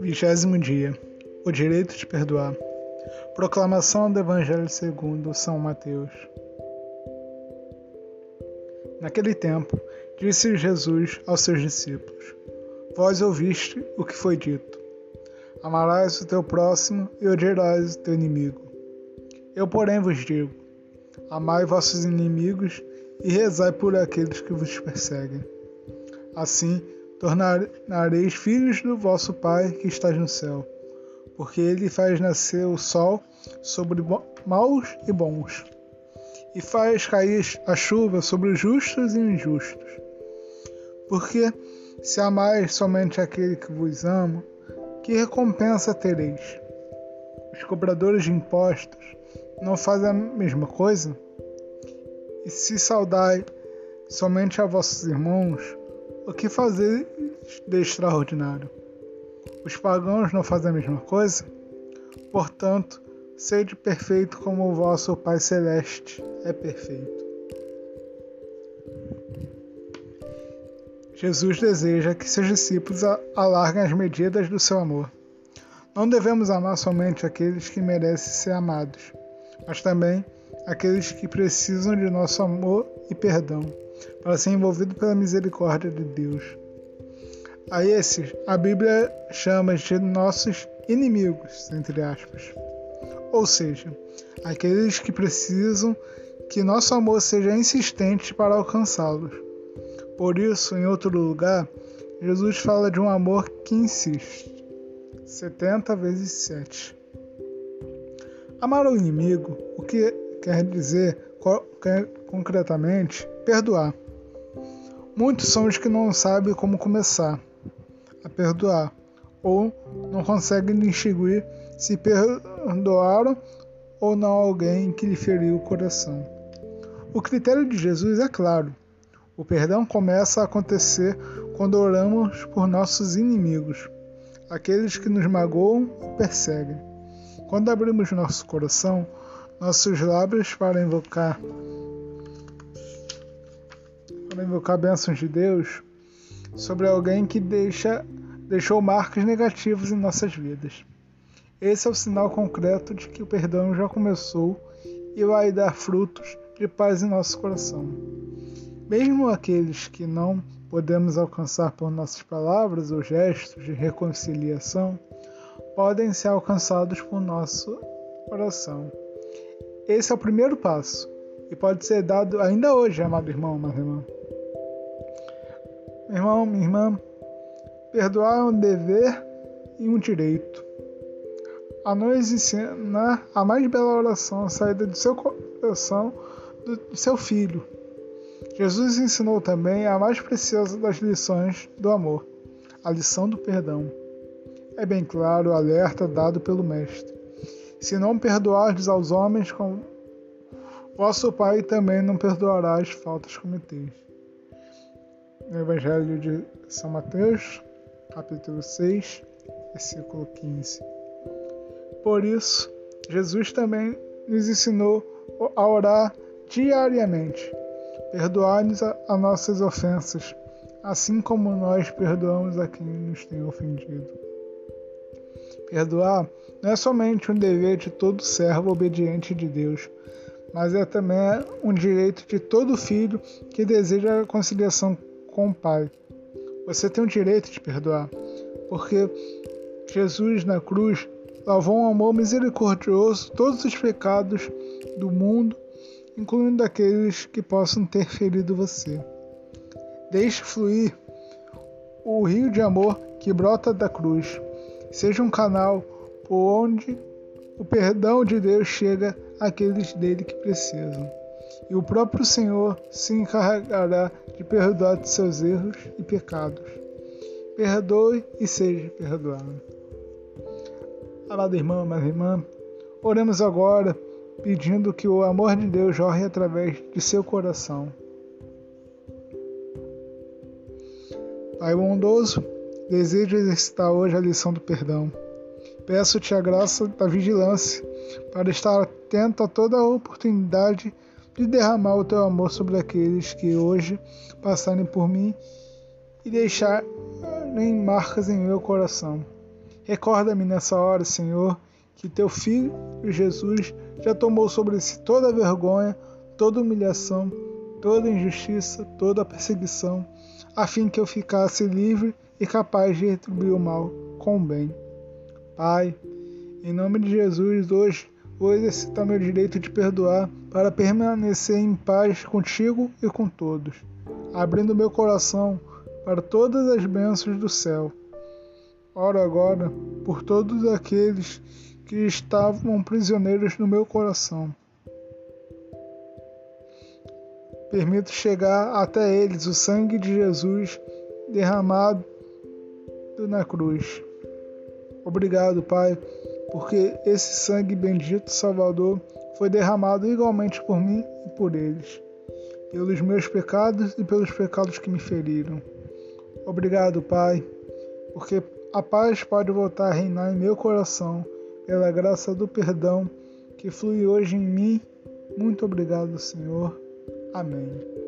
Vigésimo dia. O direito de perdoar. Proclamação do Evangelho segundo São Mateus. Naquele tempo, disse Jesus aos seus discípulos: Vós ouviste o que foi dito: Amarás o teu próximo e odiarás o teu inimigo. Eu, porém, vos digo: Amai vossos inimigos e rezai por aqueles que vos perseguem. Assim, tornareis filhos do vosso Pai que está no céu, porque ele faz nascer o sol sobre maus e bons, e faz cair a chuva sobre os justos e injustos. Porque se amais somente aquele que vos ama, que recompensa tereis? Os cobradores de impostos não fazem a mesma coisa? E se saudai somente a vossos irmãos, o que fazer de extraordinário? Os pagãos não fazem a mesma coisa? Portanto, sede perfeito como o vosso Pai Celeste é perfeito. Jesus deseja que seus discípulos alarguem as medidas do seu amor. Não devemos amar somente aqueles que merecem ser amados, mas também aqueles que precisam de nosso amor e perdão para ser envolvido pela misericórdia de Deus. A esses, a Bíblia chama de nossos inimigos, entre aspas. Ou seja, aqueles que precisam que nosso amor seja insistente para alcançá-los. Por isso, em outro lugar, Jesus fala de um amor que insiste. 70 vezes 7. Amar o inimigo, o que quer dizer concretamente perdoar. Muitos são os que não sabem como começar a perdoar ou não conseguem distinguir se perdoaram ou não alguém que lhe feriu o coração. O critério de Jesus é claro. O perdão começa a acontecer quando oramos por nossos inimigos, aqueles que nos magoam e perseguem. Quando abrimos nosso coração, nossos lábios para invocar para invocar bênçãos de Deus sobre alguém que deixa, deixou marcas negativas em nossas vidas. Esse é o sinal concreto de que o perdão já começou e vai dar frutos de paz em nosso coração. Mesmo aqueles que não podemos alcançar por nossas palavras ou gestos de reconciliação, podem ser alcançados por nosso coração. Esse é o primeiro passo e pode ser dado ainda hoje, amado irmão, amada irmã. Meu irmão, minha irmã, perdoar é um dever e um direito. A nos ensinar a mais bela oração saída do seu coração do seu filho. Jesus ensinou também a mais preciosa das lições do amor, a lição do perdão. É bem claro o alerta dado pelo Mestre. Se não perdoardes aos homens, com vosso Pai também não perdoará as faltas cometidas no Evangelho de São Mateus, capítulo 6, versículo 15. Por isso, Jesus também nos ensinou a orar diariamente. Perdoar-nos as nossas ofensas, assim como nós perdoamos a quem nos tem ofendido. Perdoar não é somente um dever de todo servo obediente de Deus, mas é também um direito de todo filho que deseja a conciliação com o Pai. Você tem o direito de perdoar, porque Jesus na cruz lavou um amor misericordioso todos os pecados do mundo, incluindo aqueles que possam ter ferido você. Deixe fluir o rio de amor que brota da cruz. Seja um canal por onde o perdão de Deus chega àqueles dele que precisam e o próprio Senhor se encarregará de perdoar de seus erros e pecados. Perdoe e seja perdoado. Amado irmão, amada irmã, oremos agora pedindo que o amor de Deus jorre através de seu coração. Pai bondoso, desejo exercitar hoje a lição do perdão. Peço-te a graça da vigilância para estar atento a toda a oportunidade de derramar o teu amor sobre aqueles que hoje passarem por mim e deixar nem marcas em meu coração. Recorda-me nessa hora, Senhor, que teu filho Jesus já tomou sobre si toda vergonha, toda humilhação, toda injustiça, toda perseguição, a fim que eu ficasse livre e capaz de retribuir o mal com o bem. Pai, em nome de Jesus, hoje vou exercitar meu direito de perdoar para permanecer em paz contigo e com todos, abrindo meu coração para todas as bênçãos do céu. Oro agora por todos aqueles que estavam prisioneiros no meu coração. Permito chegar até eles o sangue de Jesus derramado na cruz. Obrigado, Pai, porque esse sangue bendito Salvador foi derramado igualmente por mim e por eles, pelos meus pecados e pelos pecados que me feriram. Obrigado, Pai, porque a paz pode voltar a reinar em meu coração pela graça do perdão que flui hoje em mim. Muito obrigado, Senhor. Amém.